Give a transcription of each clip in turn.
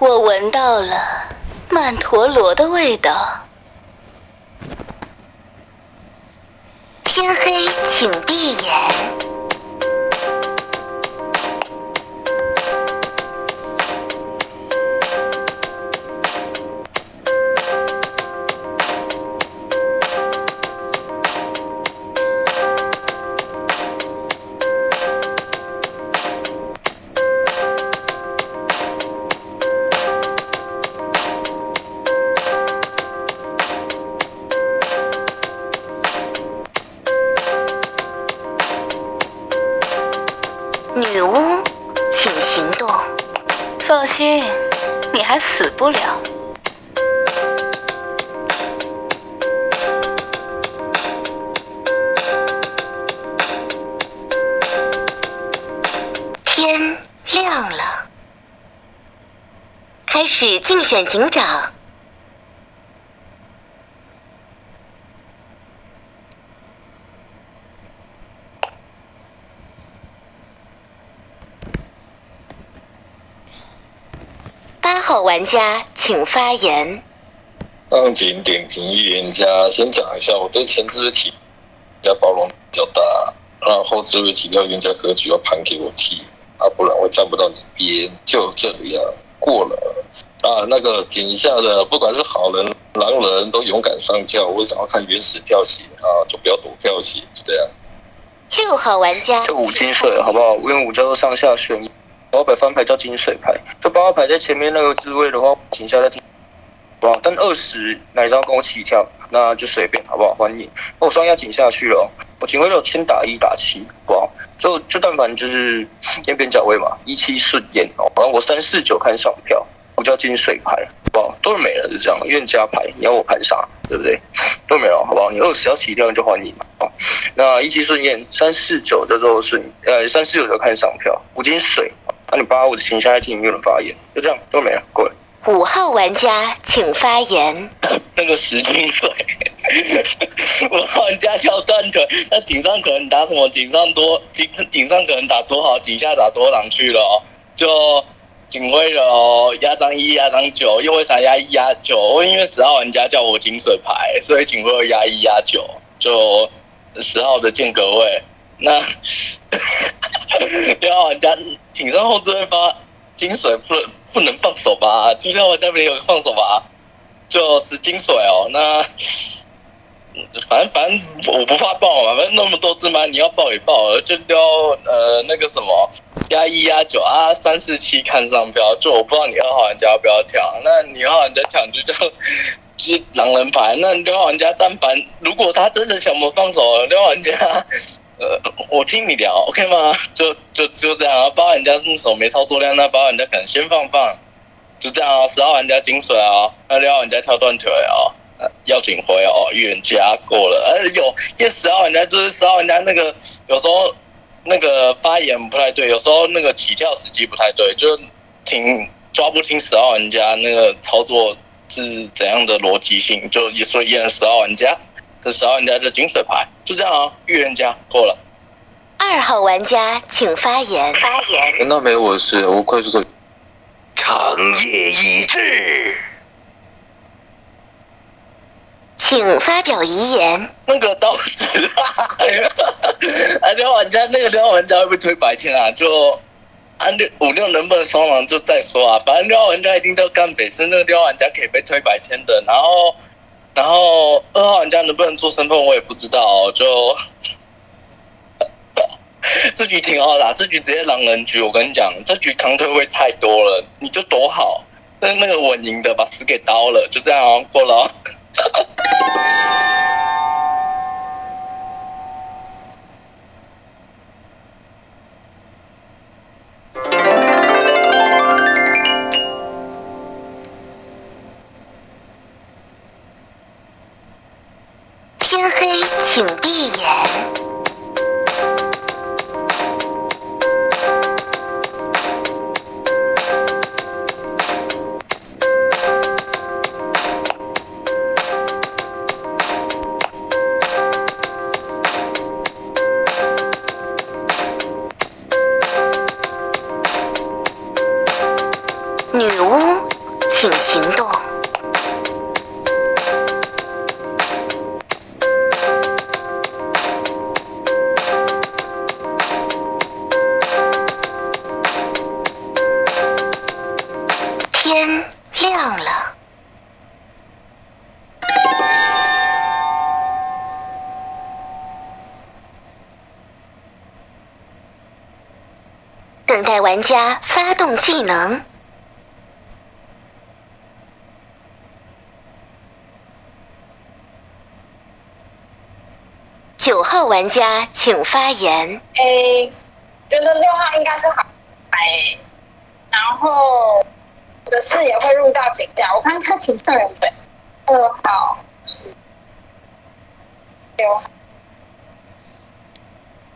我闻到了曼陀罗的味道。天黑，请闭眼。开始竞选警长。八号玩家请发言。上警点评预言家，先讲一下我对前置的题，加包容比较大，然后置位提到预言家格局要盘给我踢，啊，不然我站不到你边，就这样过了。啊，那个井下的不管是好人、狼人，都勇敢上票。我想要看原始票型啊，就不要躲票型，就这样。六号玩家，就五金水好不好？因为五叫做上下选，八号牌翻牌叫金水牌。这八号牌在前面那个置位的话，井下在听，哇？但二十哪一张跟我起跳，那就随便好不好？欢迎。我双压井下去了，我警徽六千打一打七，好不好？就就但凡就是 边边角位嘛，一七顺眼哦。然后我三四九看上票，我叫金水牌，好不好？都是没了，就这样。愿加牌，你要我盘啥，对不对？都没了，好不好？你二十要起跳，就还你嘛。那一七顺验三四九叫做顺，呃，三四九就看上票，五金水。那、你八五的形象在听没有人发言，就这样都没了，过来。五号玩家请发言。那个十金水，五号玩家跳断腿，那井上可能打什么？井上多井井上可能打多好，井下打多狼去了哦。就警徽了哦，压张一压张九，又为啥压一压九？因为十号玩家叫我金水牌，所以警徽压一压九，就十号的间隔位。那六号玩家井上后置会发金水，不能不能放手吧？就像玩家没有放手吧？就十金水哦，那反正反正我不怕爆嘛，反正那么多只嘛，你要爆也爆了，就撩呃那个什么压一压九啊三四七看上标，就我不知道你二号玩家要不要跳，那你二号玩家跳就叫 就狼人牌，那六号玩家但凡如果他真的想我放手，六号玩家 呃我听你聊 OK 吗？就就就这样啊，八号玩家是手没操作量，那八号玩家可能先放放。就这样啊，十号玩家金水啊，那六号玩家跳断腿啊，呃要警徽哦，预言家过了，呃有，因为十号玩家就是十号玩家那个有时候那个发言不太对，有时候那个起跳时机不太对，就听抓不听十号玩家那个操作是怎样的逻辑性，就所以验十号玩家，这十号玩家就金水牌，就这样啊，预言家过了。二号玩家请发言。发言。那没我的事，我快速的。长夜已至，请发表遗言。那个倒是，啊，六玩家那个六玩家会不会推白天啊？就按六五六能不能双狼就再说啊。反正六玩家一定都干北是那个六玩家可以被推白天的。然后，然后二号玩家能不能做身份我也不知道、就 这局挺好打，这局直接狼人局。我跟你讲，这局扛推位太多了，你就躲好。那那个稳赢的把死给刀了，就这样哦，过了哦。天亮了。等待玩家发动技能。九号玩家请发言。诶，觉得六号应该是好哎，然后我的视野会入到警下，我看一下警上人对，二号、六，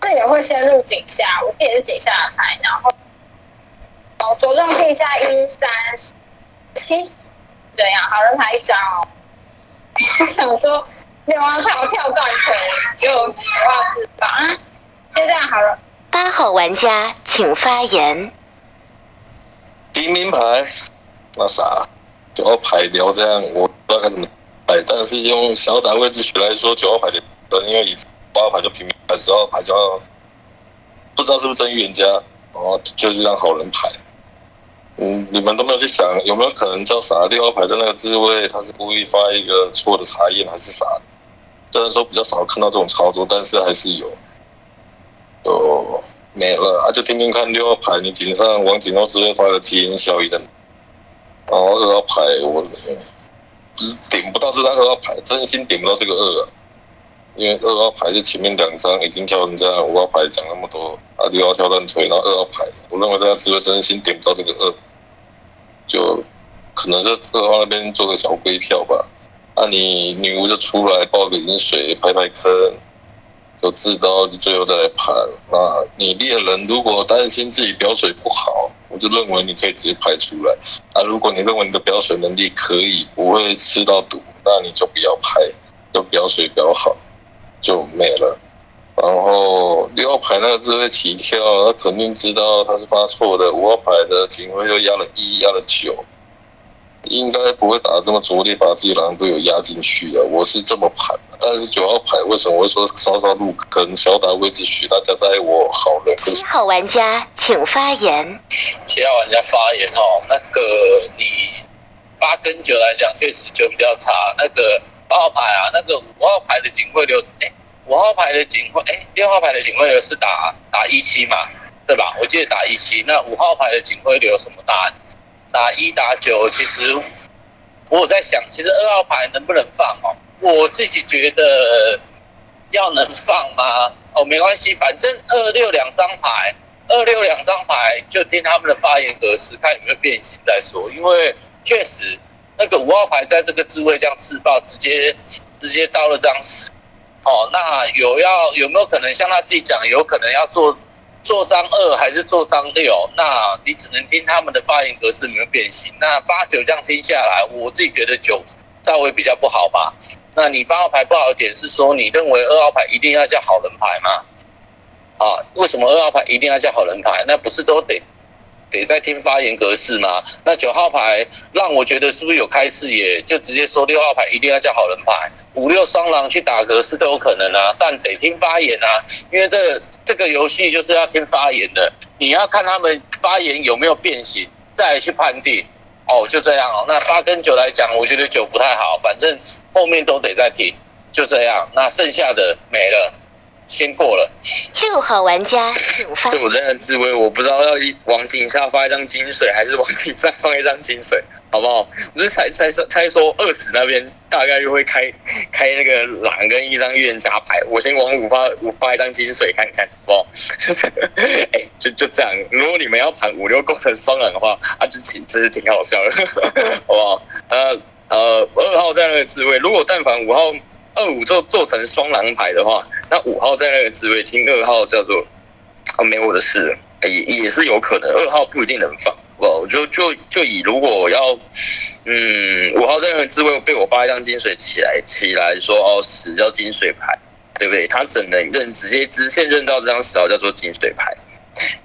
视野会先入警下，我也是警下的牌，然后哦，左正地下一三七，这样好人牌一张哦。我想说六号跳跳断腿，就不要自爆啊，就这样好了。八号玩家请发言。平民牌，那啥，九号牌聊这样，我不知道该怎么摆，但是用小打位置学来说，九号牌的，因为以八号牌就平民牌，十号牌就不知道是不是真预言家，然后，就是一张好人牌。嗯，你们都没有去想，有没有可能叫啥？六号牌在那个置位，他是故意发一个错的查验，还是啥的？虽然说比较少看到这种操作，但是还是有。哦没了啊！就听听看六号牌，你警上往警后之位发个基因效益的。然后二号牌我点不到这张二号牌，真心点不到这个二啊！因为二号牌是前面两张已经跳成这样，五号牌讲那么多啊，六号跳断腿，然后二号牌，我认为这张智慧真心点不到这个二，就可能就二号那边做个小归票吧。那、你女巫就出来报个饮水，拍拍坑。就自刀就，最后再来盘。那你猎人如果担心自己表水不好，我就认为你可以直接排出来。啊，如果你认为你的表水能力可以，不会吃到毒，那你就不要排，就表水表好，就没了。然后六号牌那个字会起跳，他肯定知道他是发错的。五号牌的警徽又压了一，压了九。应该不会打这么拙劣，把自己狼队友压进去的。我是这么盘的，但是九号牌为什么会说稍稍入坑？小打位置许大家在我好人。七号玩家请发言。七号玩家发言哦，那个你八跟九来讲，确实就比较差。那个八号牌啊，那个五号牌的警徽流，哎，五号牌的警徽，哎，六号牌的警徽流是打打一七嘛，对吧？我记得打一七。那五号牌的警徽流什么打？打一打九，其实我在想，其实二号牌能不能放哦？我自己觉得要能放吗？哦，没关系，反正二六两张牌，二六两张牌就听他们的发言格式，看有没有变形再说。因为确实那个五号牌在这个智慧这样自爆，直接直接到了张十。哦，那有要有没有可能像他自己讲，有可能要做？做张二还是做张六？那你只能听他们的发言格式没有变形。那八九这样听下来，我自己觉得九稍微比较不好吧。那你八号牌不好的点是说，你认为二号牌一定要叫好人牌吗？啊，为什么二号牌一定要叫好人牌？那不是都得得在听发言格式吗？那九号牌让我觉得是不是有开视野？就直接说六号牌一定要叫好人牌，五六双狼去打格式都有可能啊，但得听发言啊，因为这。这个游戏就是要听发言的，你要看他们发言有没有变形，再去判定。哦，就这样哦。那八跟九来讲，我觉得九不太好，反正后面都得再听，就这样。那剩下的没了，先过了。六号玩家请发。我真的自慰，我不知道要一往井下发一张金水，还是往井上放一张金水。好不好？我是猜猜说猜说二十那边大概率会开开那个狼跟一张预言家牌，我先往五发五发一张金水看看，好不好？哎，就就这样。如果你们要盘五六构成双狼的话，啊，就挺真是挺好笑的，好不好？呃呃，二号在那个智慧，如果但凡五号二五做做成双狼牌的话，那五号在那个职位听二号叫做啊没我的事，也也是有可能，二号不一定能放。我就就就以如果要，嗯，五号在那个职位被我发一张金水起来起来说哦，十叫金水牌，对不对？他只能认直接直线认到这张十号叫做金水牌，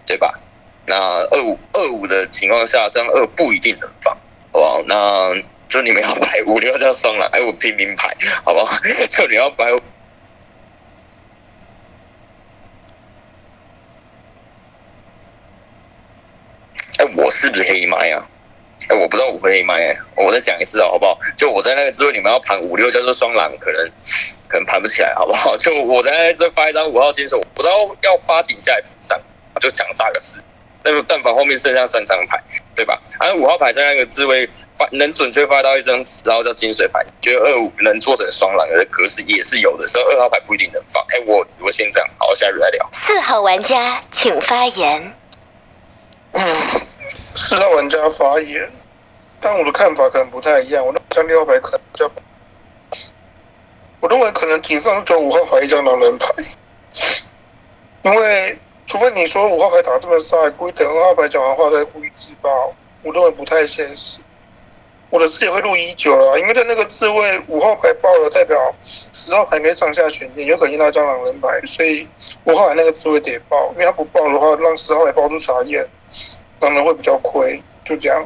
对吧？那二五二五的情况下，这张二不一定能放，好不好？那就你们要排五六张双狼，哎，我拼命排，好不好？就你要排。哎，我是不是黑麦啊？哎，我不知道我黑麦，哎，我再讲一次啊，好不好？就我在那个之位，你们要盘五六叫做双狼，可能可能盘不起来，好不好？就我在这发一张五号金手，我不知道要发井下来平上，就想炸个四。那个但凡后面剩下三张牌，对吧？而五号牌在那个智慧发能准确发到一张十号叫金水牌，觉得二五能做成双狼的格式也是有的，所以二号牌不一定能放。哎，我我先这样，好，下人来聊。四号玩家请发言。嗯，四号玩家发言，但我的看法可能不太一样。我那张六号牌可能叫，我认为可能顶上走五号牌一张狼人牌，因为。除非你说五号牌打这么帅，故意等二号牌讲完话再故意自爆，我认为不太现实。我的字也会录一九了，因为在那个字位五号牌爆了，代表十号牌可以上下选点，有可能用到张狼人牌，所以五号牌那个字位得爆，因为他不爆的话，让十号牌爆出茶叶，狼人会比较亏，就这样。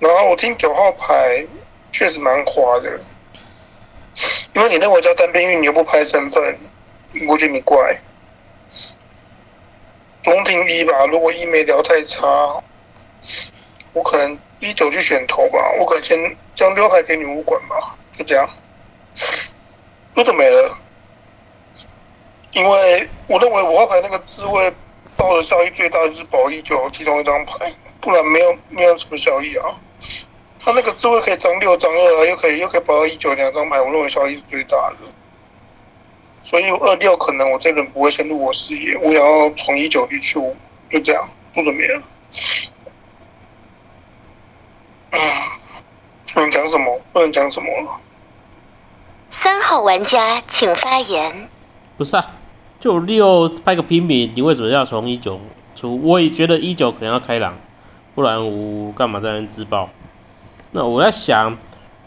然后我听九号牌确实蛮滑的，因为你认为叫单边运，你又不拍身份，我觉得你怪。中听一吧，如果一没聊太差，我可能一九去选头吧，我可能先将六牌给女巫管吧，就这样，多的没了，因为我认为五号牌那个智慧爆的效益最大就是保一九其中一张牌，不然没有没有什么效益啊。他那个智慧可以张六张二，又可以又可以保到一九两张牌，我认为效益是最大的。所以二六可能我这轮不会深入我视野，我想要从一九去出，就这样，不准备了。嗯，能讲什么？不能讲什么了。三号玩家请发言。不是啊，就六拍个平民，你为什么要从一九出？我也觉得一九可能要开朗，不然五干嘛在那自爆？那我在想，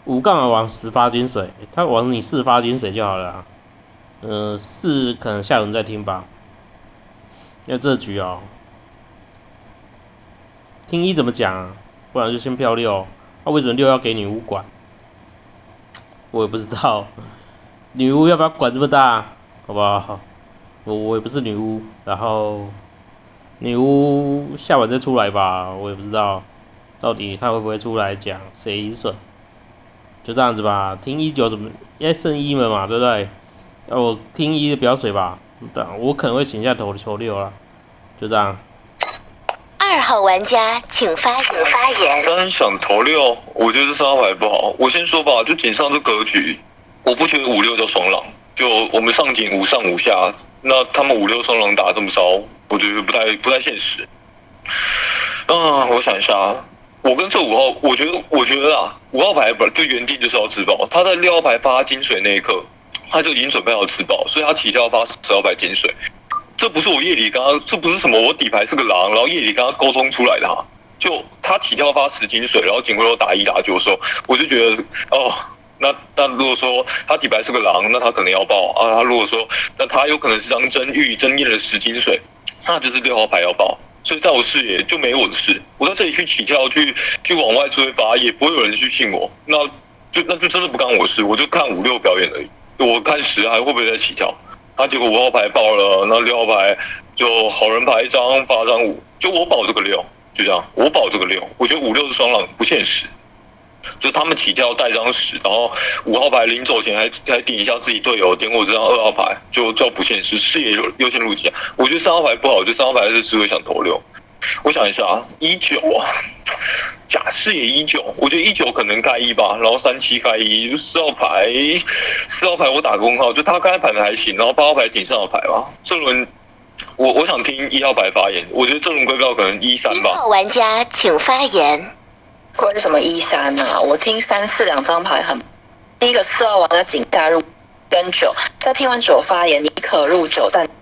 五干嘛往十发金水？他往你四发金水就好了。呃，四可能下轮再听吧。要这局哦，听一怎么讲啊，不然就先票六。那为什么六要给女巫管？我也不知道，女巫要不要管这么大？好不好？我我也不是女巫，然后女巫下晚再出来吧，我也不知道到底他会不会出来讲谁损。就这样子吧，听一九怎么？因为剩一了嘛，对不对？要我听一的表水吧，我可能会请下投球六了，就这样。二号玩家请发言。发言。三想投六，我觉得三号牌不好。我先说吧，就井上这格局，我不觉得五六叫双狼。就我们上井五上五下，那他们五六双狼打这么骚，我觉得不太不太现实。啊，我想一下，我跟这五号，我觉得我觉得啊，五号牌本就原定就是要自爆，他在六号牌发金水那一刻。他就已经准备好自爆，所以他起跳发十二牌金水。这不是我夜里刚刚，这不是什么我底牌是个狼，然后夜里刚刚沟通出来的哈。就他起跳发十金水，然后警徽又打一打九的时候，我就觉得哦，那那如果说他底牌是个狼，那他可能要爆啊。他如果说那他有可能是张真玉真验了十金水，那就是六号牌要爆。所以在我视野就没我的事，我在这里去起跳去去往外追发，也不会有人去信我。那就那就真的不干我事，我就看五六表演而已。我看十还会不会再起跳？他结果五号牌爆了，那六号牌就好人牌一张发张五，就我保这个六，就这样，我保这个六。我觉得五六是双狼不现实，就他们起跳带张十，然后五号牌临走前还还顶一下自己队友，点我这张二号牌，就叫不现实，视野优优先入级。我觉得三号牌不好，就三号牌是只会想投六。我想一下啊，一九啊。假视野一九，我觉得一九可能开一吧，然后三七开一，四号牌，四号牌我打个问号，就他刚才盘的还行，然后八号牌顶上的牌吧。这轮我我想听一号牌发言，我觉得这轮归票可能一三吧。一号玩家请发言。为什么一三呢？我听三四两张牌很，第一个四号玩家井下入跟九，在听完九发言，你可入九，但牌，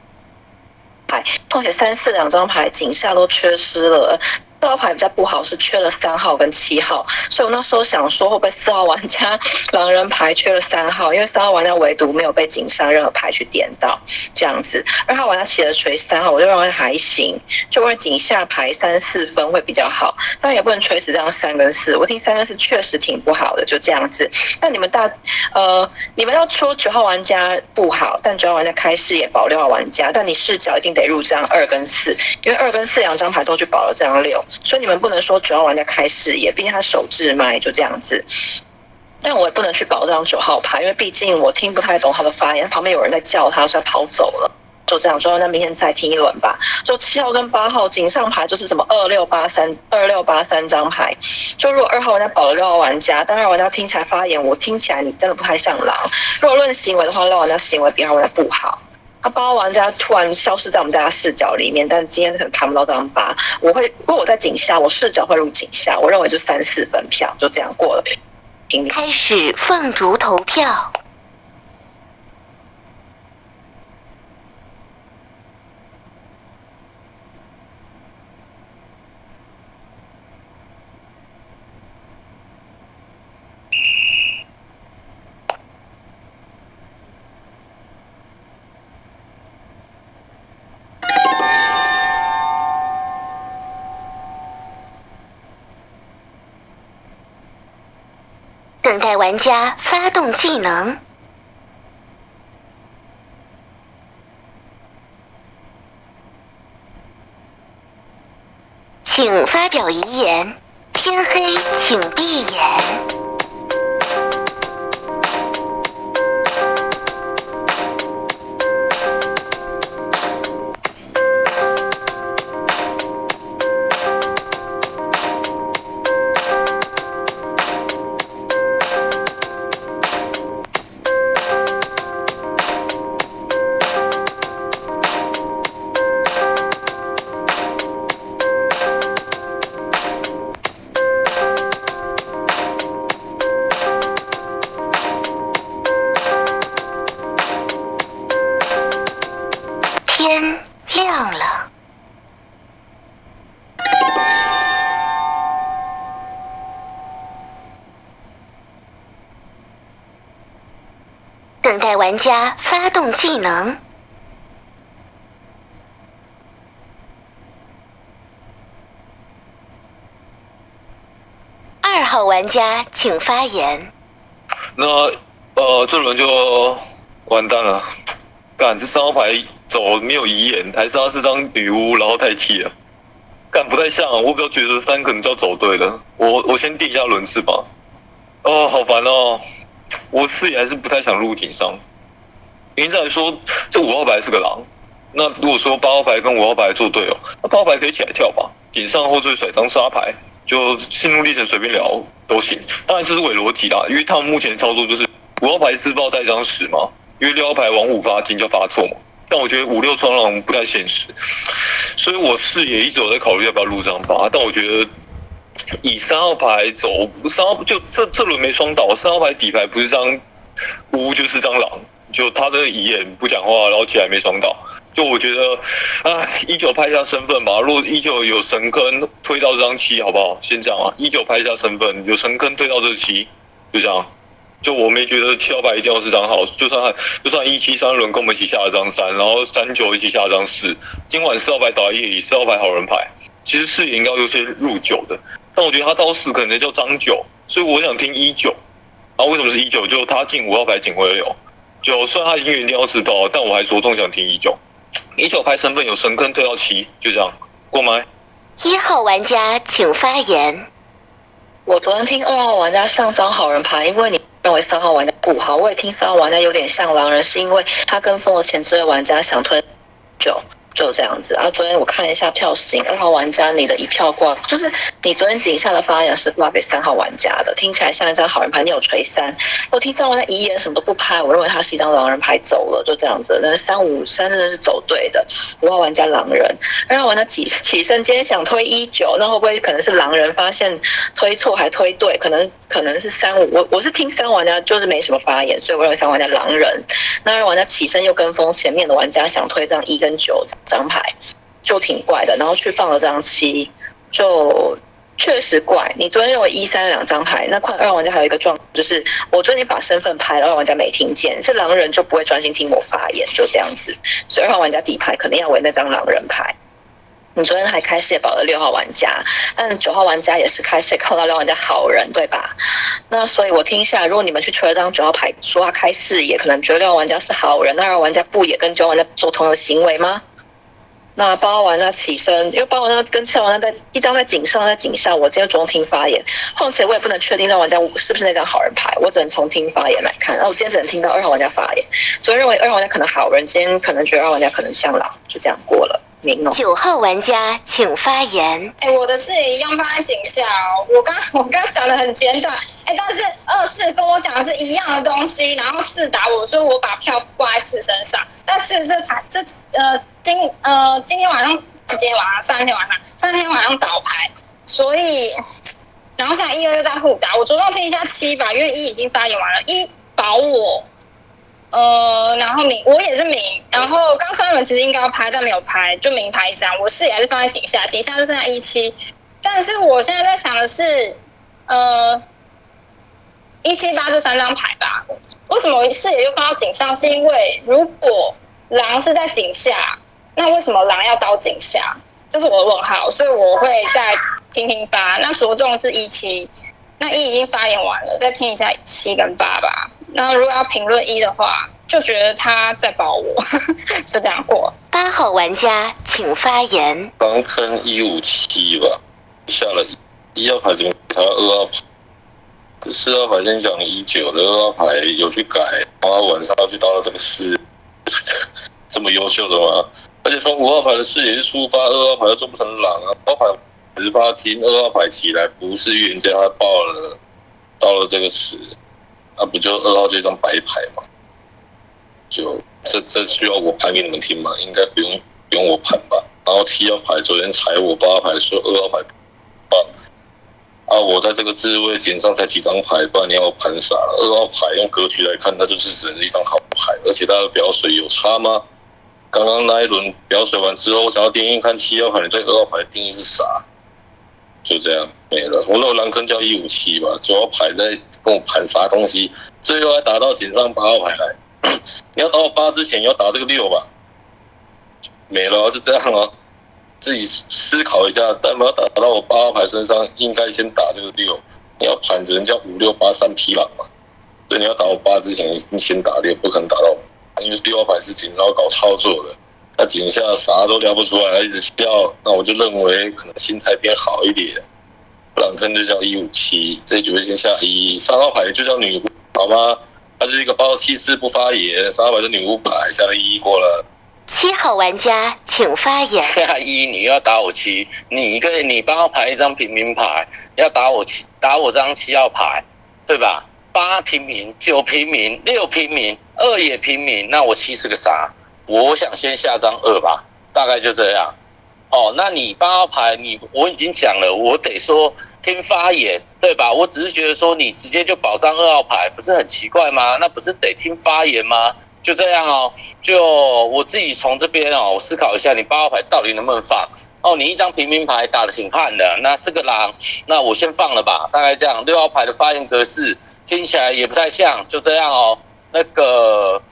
况且三四两张牌井下都缺失了。四号牌比较不好，是缺了三号跟七号，所以我那时候想说，会不会四号玩家狼人牌缺了三号？因为三号玩家唯独没有被井上任何牌去点到，这样子。二号玩家起了锤三号，我就认为还行，就问井下牌三四分会比较好，但也不能锤死这样三跟四。我听三跟四确实挺不好的，就这样子。那你们大呃，你们要出九号玩家不好，但九号玩家开视野保六号玩家，但你视角一定得入这样二跟四，因为二跟四两张牌都去保了这样六。所以你们不能说主要玩家开视野，毕竟他手智麦就这样子。但我也不能去保这张九号牌，因为毕竟我听不太懂他的发言，旁边有人在叫他，所以他跑走了。就这样，说那明天再听一轮吧。就七号跟八号井上牌就是什么二六八三二六八三张牌。就如果二号玩家保了六号玩家，但二号玩家听起来发言，我听起来你真的不太像狼。如果论行为的话，六号玩家行为比二号玩家不好。他八号玩家突然消失在我们家视角里面，但今天可能看不到这张八。我会，如果我在井下，我视角会入井下，我认为就三四分票，就这样过了。开始凤竹投票。等待玩家发用技能，请发表遗言。天黑，请闭眼。能。二号玩家请发言。那呃，这轮就完蛋了。干，这三号牌走没有遗言，还是他是张女巫，然后太替了。干不太像，我比较觉得三可能就要走对了。我我先定一下轮次吧。哦，好烦哦。我视野还是不太想入井上。原则来说，这五号牌是个狼。那如果说八号牌跟五号牌做对哦，那八号牌可以起来跳吧。顶上或者甩张沙牌，就心路历程随便聊都行。当然这是伪逻辑啦，因为他们目前操作就是五号牌自爆带张十嘛。因为六号牌往五发金就发错嘛，但我觉得五六双狼不太现实，所以我视野一直有在考虑要不要入张八，但我觉得以三号牌走，三号就这这轮没双倒，三号牌底牌不是张乌就是张狼，就他的遗言不讲话，然后起来没双倒，就我觉得，哎，一九拍一下身份吧，如果一九有神坑推到这张七，好不好？先这样啊，一九拍一下身份，有神坑推到这七，就这样。就我没觉得七号牌一定要是张好，就算就算一七三轮跟我们一起下了张三，然后三九一起下了张四，今晚四号牌倒在夜里，四号牌好人牌，其实视野应该优先入九的，但我觉得他到四可能叫张九，所以我想听一九。然后为什么是一九？就他进五号牌警徽有，就虽然他已经原定要自爆，但我还着重想听一九。一九牌身份有神坑退到七，就这样过麦。一号玩家请发言。我昨天听二号玩家上张好人牌，因为你。认为三号玩家不好，我也听三号玩家有点像狼人，是因为他跟风了前置位玩家想推九。就这样子啊！昨天我看一下票型，二号玩家你的一票挂，就是你昨天井下的发言是发给三号玩家的，听起来像一张好人牌。你有锤三，我听三号玩家遗言什么都不拍，我认为他是一张狼人牌走了，就这样子。那三五三真的是走对的，五号玩家狼人，二号玩家起起身，今天想推一九，那会不会可能是狼人发现推错还推对？可能可能是三五，我我是听三玩家就是没什么发言，所以我认为三玩家狼人。那二玩家起身又跟风前面的玩家想推这张一跟九。张牌就挺怪的，然后去放了张七，就确实怪。你昨天认为一三两张牌，那看二号玩家还有一个状况，就是我昨天把身份拍了，二号玩家没听见，是狼人就不会专心听我发言，就这样子。所以二号玩家底牌肯定要为那张狼人牌。你昨天还开视野保了六号玩家，但九号玩家也是开视野靠到六号玩家好人，对吧？那所以我听一下，如果你们去吹了张九号牌，说他开视野，可能觉得六号玩家是好人，那二号玩家不也跟九号玩家做同样的行为吗？那八号玩家起身，因为八号玩家跟七号玩家在一张在井上，在井下，我今天中听发言，况且我也不能确定那玩家是不是那张好人牌，我只能从听发言来看。那我今天只能听到二号玩家发言，所以认为二号玩家可能好人，今天可能觉得二号玩家可能像狼，就这样过了。九号玩家请发言。哎，我的是一样放在井下哦。我刚 我刚讲的很简短，哎，但是二四跟我讲的是一样的东西，然后四打我说我把票挂在四身上，但是这牌这呃今呃今天晚上今天晚上三天晚上三天晚上倒牌，所以然后现在一二又在互打，我着重听一下七吧，因为一已经发言完了，一保我。呃，然后明我也是明，然后刚三轮其实应该要拍，但没有拍，就明拍一张。我视野还是放在井下，井下就剩下一七，但是我现在在想的是，呃，一七八这三张牌吧，为什么我视野又放到井上？是因为如果狼是在井下，那为什么狼要到井下？这是我的问号，所以我会再听听八。那着重是一七，那一已经发言完了，再听一下七跟八吧。那如果要评论一的话，就觉得他在保我，就这样过。八号玩家请发言。刚坑一五七吧，下了一号牌怎么才二号牌，四号牌先讲一九的二号牌有去改，然后晚上要去到了这个四，这么优秀的吗？而且从五号牌的视野出发，二号牌又做不成狼啊，二号牌十发金，二号牌起来不是预言家，他爆了，到了这个十。啊，不就二号这张白牌吗？就这这需要我盘给你们听吗？应该不用不用我盘吧。然后七号牌昨天踩我八号牌说二号牌棒啊，我在这个置位井上才几张牌，不然你要我盘啥？二号牌用格局来看，它就是只能一张好牌，而且它的表水有差吗？刚刚那一轮表水完之后，我想要定义看七号牌，你对二号牌的定义是啥？就这样没了。我那狼坑叫一五七吧，九号牌在跟我盘啥东西？最后还打到井上八号牌来。你要打我八之前，你要打这个六吧。没了，就这样了。自己思考一下，但不要打到我八号牌身上，应该先打这个六。你要盘只能叫五六八三匹狼嘛。所以你要打我八之前，你先打六，不可能打到。因为六号牌是井上搞操作的。那井下啥都聊不出来，一直笑，那我就认为可能心态变好一点。朗坑就叫一五七，这一局先下一，三号牌就叫女巫，好吗？他就是一个包七四不发言，三号牌是女巫牌，下了一过了。七号玩家请发言。下一你要打我七，你一个你八号牌一张平民牌，要打我七打我张七号牌，对吧？八平民，九平民，六平民，二也平民，那我七是个啥？我想先下张二吧，大概就这样。哦，那你八号牌，你我已经讲了，我得说听发言，对吧？我只是觉得说你直接就保障二号牌，不是很奇怪吗？那不是得听发言吗？就这样哦，就我自己从这边哦，我思考一下，你八号牌到底能不能放？哦，你一张平民牌打的挺悍的，那是个狼，那我先放了吧，大概这样。六号牌的发言格式听起来也不太像，就这样哦。那个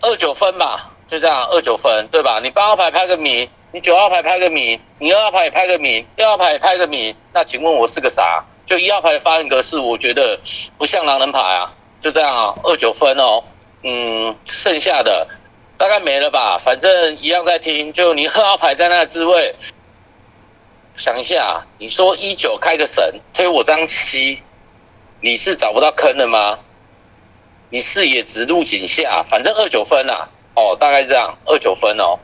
二九分吧。就这样，二九分，对吧？你八号牌拍个米，你九号牌拍个米，你二号牌也拍个米，六号牌也拍个米，那请问我是个啥？就一号牌的发言格式，我觉得不像狼人牌啊。就这样啊，二九分哦，嗯，剩下的大概没了吧，反正一样在听。就你二号牌在那个滋味，想一下，你说一九开个神推我张七，你是找不到坑的吗？你视野直入井下，反正二九分啊。哦，大概这样，二九分哦，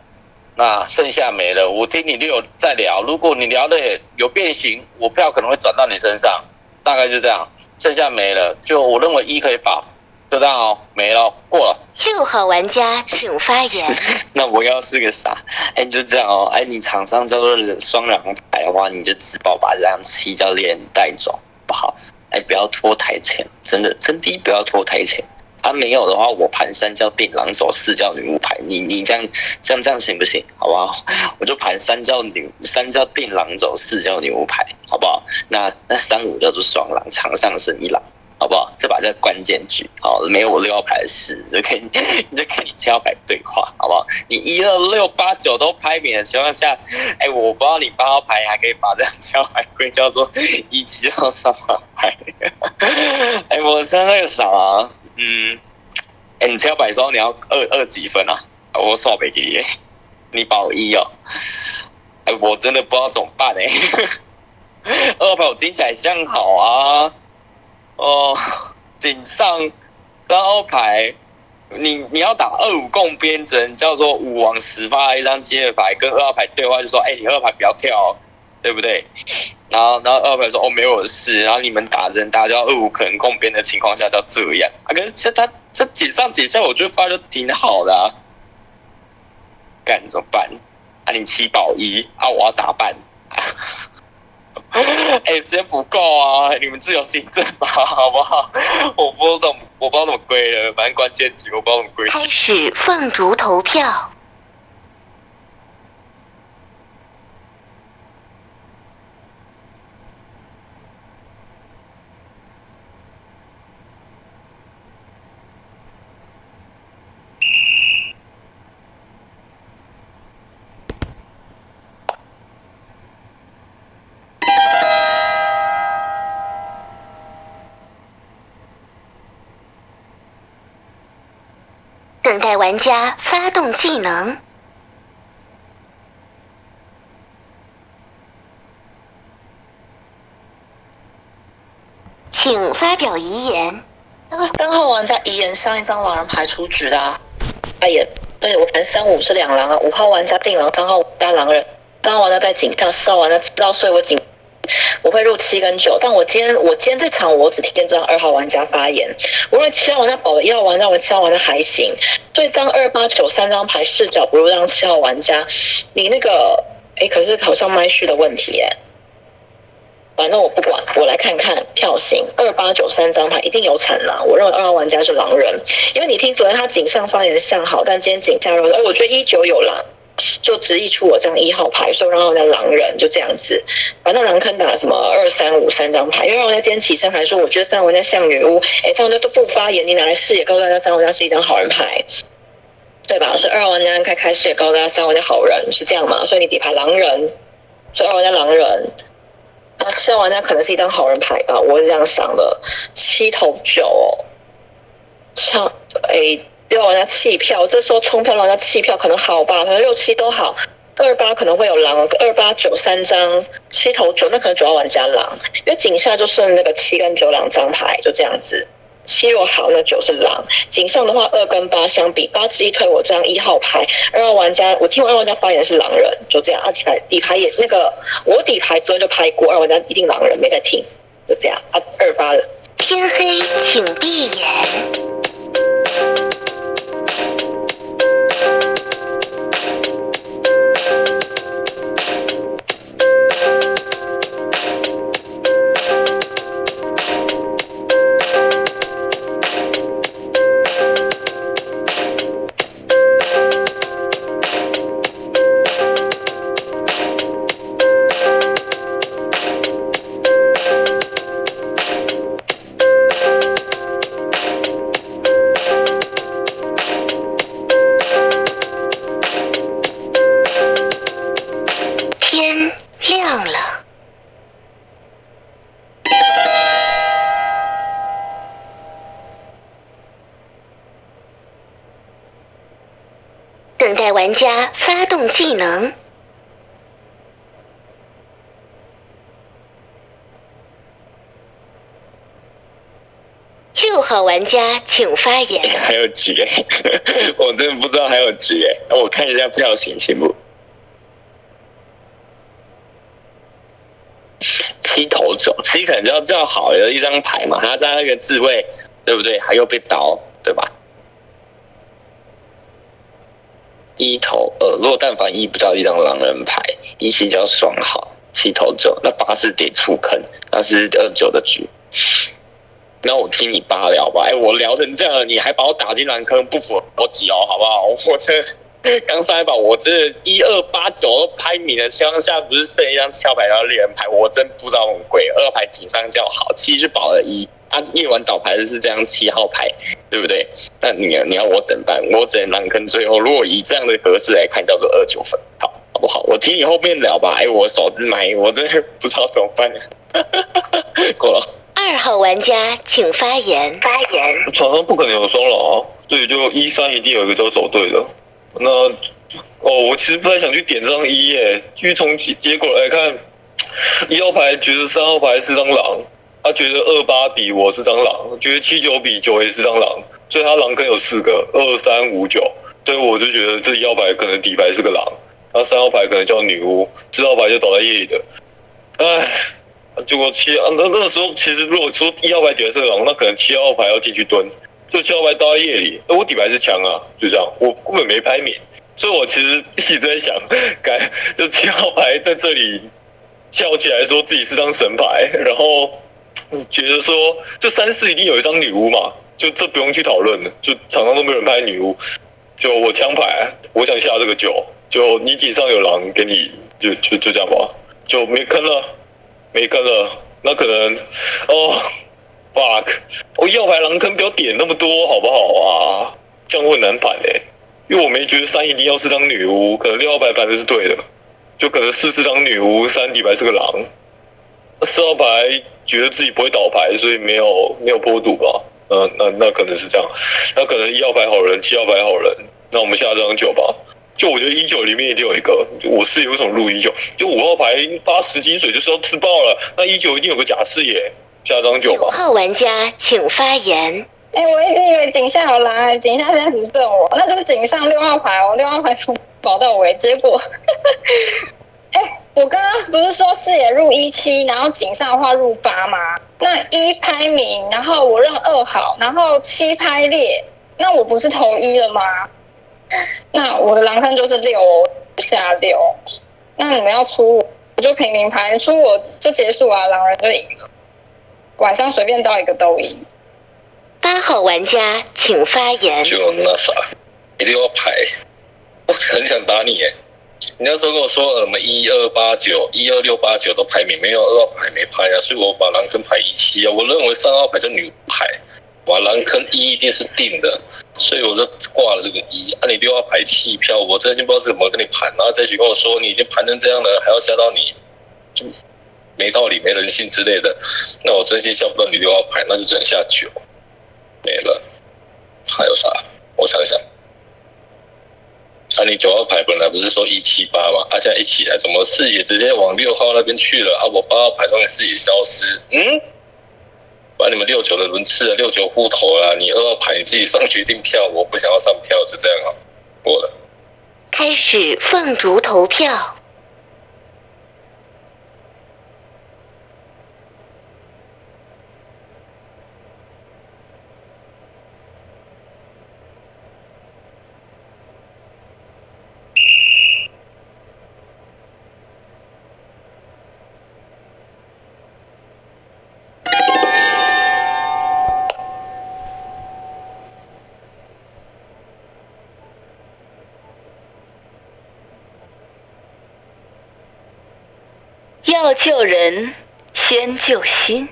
那剩下没了。我听你六再聊，如果你聊的有变形，我票可能会转到你身上，大概就这样。剩下没了，就我认为一可以保，就这样哦，没了，过了。六号玩家请发言。那我要是个傻？哎，就这样哦。哎，你场上叫做双狼牌的话，你就自爆把这张七教练带走，不好。哎，不要拖台前，真的真的不要拖台前。啊，没有的话，我盘三叫定狼走，四叫女巫牌。你你这样这样这样行不行？好不好？我就盘三叫女三叫定狼走，四叫女巫牌，好不好？那那三五叫做双狼，场上是一狼，好不好？这把叫关键局，好，没有我六号牌的事，就可以你 就跟你七号牌对话，好不好？你一二六八九都拍扁的情况下，哎，我不知道你八号牌还可以把这七号牌归叫做一七号双狼牌。哎，我现在那个啥、啊，嗯，哎，你七号牌说你要二二几分啊？我刷没给你，你保一哦。哎，我真的不知道怎么办哎。二号牌我听起来像好啊，哦，井上三号牌，你你要打二五共边针，叫做五王十发一张接的牌，跟二号牌对话就说，哎，你二号牌不要跳、哦，对不对？然后然后二排说，哦，没有事。然后你们打人打到二五可能共边的情况下叫这样啊，可是这他这几上几下我觉得发就挺好的啊，干怎么办？啊，你七保一啊，我要咋办？哎、时间不够啊！你们自由行政吧，好不好？我不知道怎么，我不知道怎么归了，反正关键局我不知道怎么归。开始凤竹投票。等待玩家发动技能。请发表遗言。那个三号玩家遗言上一张狼人牌出局的、啊，他也对我盘三五是两狼啊，五号玩家定狼，三号玩家狼人，三号玩家在井上，四号玩家知道，所以我井我会入七跟九，但我今天我今天这场我只听见这张二号玩家发言，我认为七号玩家保了一号玩家，我七号玩家还行，所以张二八九三张牌视角不如让七号玩家，你那个哎，可是好像麦序的问题耶。反正我不管，我来看看票型，二八九三张牌一定有产狼，我认为二号玩家是狼人，因为你听昨天他井上发言向好，但今天井下认为，哎，我觉得一九有狼，就直译出我这张一号牌，所以让二号玩家狼人就这样子，反正狼坑打什么二三五三张牌，因为二号玩家今天起身还说，我觉得三号玩家像女巫，哎，三号玩家都不发言，你拿来视野告诉大家三号玩家是一张好人牌。对吧？所以二号玩家开开视野告诉大家三号玩家好人是这样嘛？所以你底牌狼人，所以二号玩家狼人，那七号玩家可能是一张好人牌吧，我是这样想的。七头九、像六号玩家弃票，这时候冲票让人家弃票可能好吧，可能六七都好。二八可能会有狼，二八九三张，七头九那可能主要玩家狼，因为井下就剩那个七跟九两张牌，就这样子。七若好，那九是狼。井上的话，二跟八相比，八直一推我这张一号牌，二号玩家，我听完二号玩家发言是狼人，就这样。二，底牌底牌也那个，我底牌昨天就拍过，二玩家一定狼人，没在听，就这样。啊，二八了。天黑，请闭眼。玩家请发言。还有局、我真的不知道还有局、我看一下票型行不？七头九，七可能就要叫好的一张牌嘛，他在那个自卫，对不对？还又被刀，对吧？一头二，如果但凡一不到一张狼人牌，一七叫双好，七头九，那八是得出坑，那是二九的局。那我听你爸聊吧。哎，我聊成这样了，你还把我打进蓝坑，不符合逻辑哦，好不好？我这刚上一把，我这一二八九都拍明了，情况下不是剩一张桥牌然后猎人牌，我真不知道什么鬼。二牌井上叫好，七是保了一，他夜晚倒牌的是这张七号牌，对不对？那你你要我怎么办？我只能蓝坑。最后，如果以这样的格式来看，叫做二九分，好，好不好？我听你后面聊吧。哎，我手指埋，我真的不知道怎么办。过了。二号玩家请发言。发言。场上不可能有双狼啊，所以就一三一定有一个叫走对的。那哦，我其实不太想去点这张一耶，因为从结结果来看，一号牌觉得三号牌是张狼，他觉得二八比我是张狼，觉得七九比九也是张狼，所以他狼坑有四个二三五九，所以我就觉得这一号牌可能底牌是个狼，那三号牌可能叫女巫，四号牌就倒在夜里的，唉。结果七啊，那那个时候其实如果说一号牌底是狼，那可能七号牌要进去蹲，就七号牌到夜里，那我底牌是枪啊，就这样，我根本没拍免，所以我其实一直在想，该就七号牌在这里跳起来说自己是张神牌，然后觉得说就三四一定有一张女巫嘛，就这不用去讨论了，就场上都没有人拍女巫，就我枪牌，我想下这个九，就你顶上有狼，给你就就就这样吧，就没坑了。没跟了，那可能哦，fuck，我要牌狼坑不要点那么多好不好啊？这样会难盘诶，因为我没觉得三一定要是张女巫，可能六号牌盘的是对的，就可能四是张女巫，三底牌是个狼，四号牌觉得自己不会倒牌，所以没有没有波赌吧？嗯，那那可能是这样，那可能一号牌好人，七号牌好人，那我们下张九吧。就我觉得一九里面一定有一个，我是有什么录一九？就五号牌发十金水就是要吃爆了，那一九一定有个假视野，下张九吧。九号玩家请发言。哎，我一直以为井下有狼，井下现在只剩我，那就是井上六号牌哦，六号牌从保到尾，结果，哎，我刚刚不是说视野入一七，然后井上的话入八吗？那一拍明，然后我认二号，然后七拍列，那我不是投一了吗？那我的狼坑就是六下六，那你们要出我就平民牌，出我就结束啊，狼人就赢了。晚上随便到一个都赢。八号玩家请发言。就那啥，一定要牌，我很想打你耶！你那时候跟我说什么一二八九、一二六八九都排名没有二号牌没拍啊，所以我把狼坑排一七啊。我认为三号牌是女牌，哇，狼坑一一定是定的。所以我就挂了这个一，啊，你六号牌弃票，我真心不知道怎么跟你盘，然后再去跟我说你已经盘成这样了，还要下到你，就没道理、没人性之类的，那我真心下不到你六号牌，那就只能下九，没了。还有啥？我想想，啊，你九号牌本来不是说一七八吗？啊，现在一起来，怎么视野直接往六号那边去了？啊，我八号牌上面视野消失，嗯？把你们六九的轮次啊，六九户头啦，你二号牌你自己上去订票，我不想要上票，就这样啊，过了。开始凤竹投票。救人，先救心。